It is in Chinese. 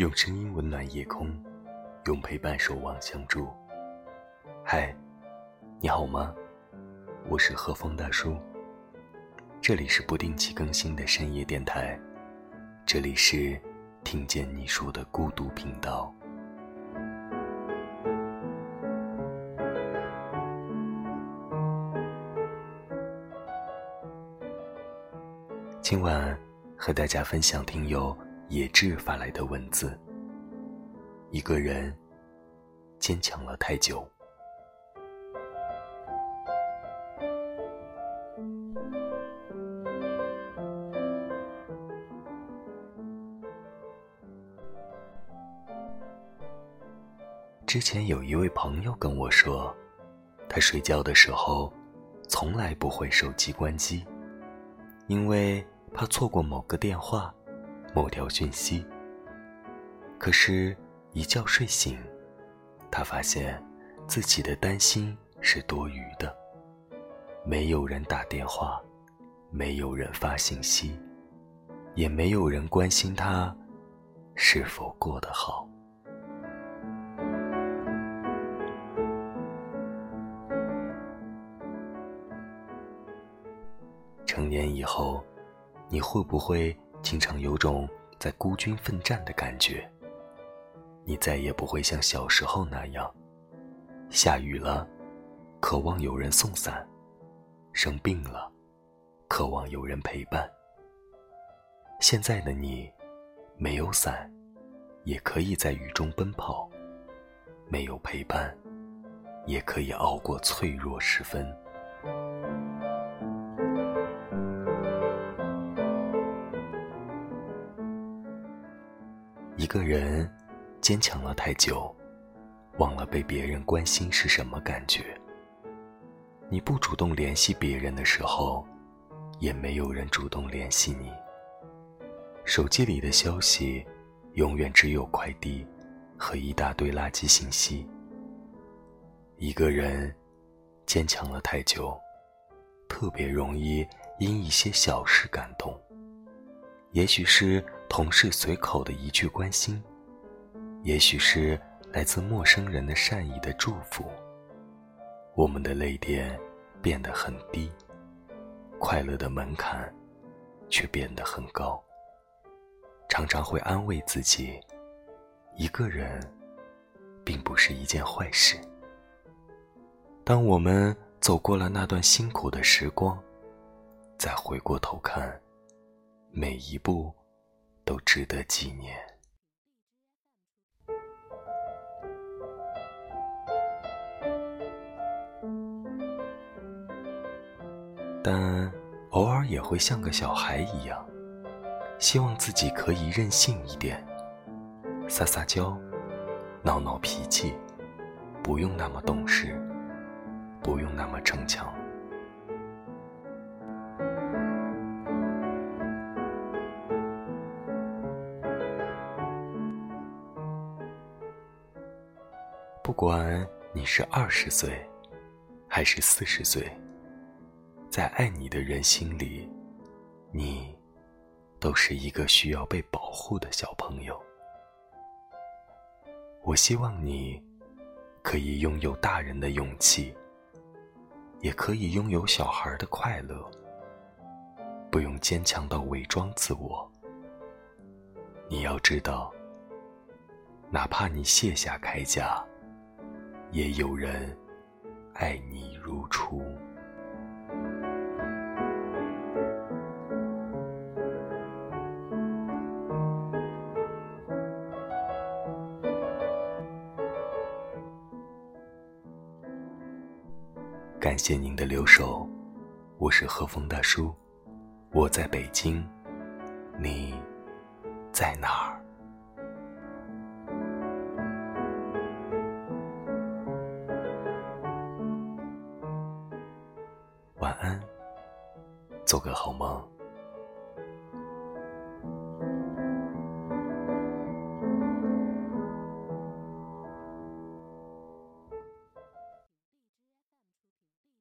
用声音温暖夜空，用陪伴守望相助。嗨，你好吗？我是和风大叔。这里是不定期更新的深夜电台，这里是听见你说的孤独频道。今晚和大家分享听友野志发来的文字。一个人坚强了太久。之前有一位朋友跟我说，他睡觉的时候从来不会手机关机，因为。怕错过某个电话、某条讯息。可是，一觉睡醒，他发现自己的担心是多余的。没有人打电话，没有人发信息，也没有人关心他是否过得好。成年以后。你会不会经常有种在孤军奋战的感觉？你再也不会像小时候那样，下雨了，渴望有人送伞；生病了，渴望有人陪伴。现在的你，没有伞，也可以在雨中奔跑；没有陪伴，也可以熬过脆弱时分。一个人坚强了太久，忘了被别人关心是什么感觉。你不主动联系别人的时候，也没有人主动联系你。手机里的消息，永远只有快递和一大堆垃圾信息。一个人坚强了太久，特别容易因一些小事感动。也许是。同事随口的一句关心，也许是来自陌生人的善意的祝福，我们的泪点变得很低，快乐的门槛却变得很高。常常会安慰自己，一个人并不是一件坏事。当我们走过了那段辛苦的时光，再回过头看，每一步。都值得纪念，但偶尔也会像个小孩一样，希望自己可以任性一点，撒撒娇，闹闹脾气，不用那么懂事，不用那么逞强。不管你是二十岁，还是四十岁，在爱你的人心里，你都是一个需要被保护的小朋友。我希望你可以拥有大人的勇气，也可以拥有小孩的快乐，不用坚强到伪装自我。你要知道，哪怕你卸下铠甲。也有人爱你如初。感谢您的留守，我是和风大叔，我在北京，你在哪儿？晚安，做个好梦。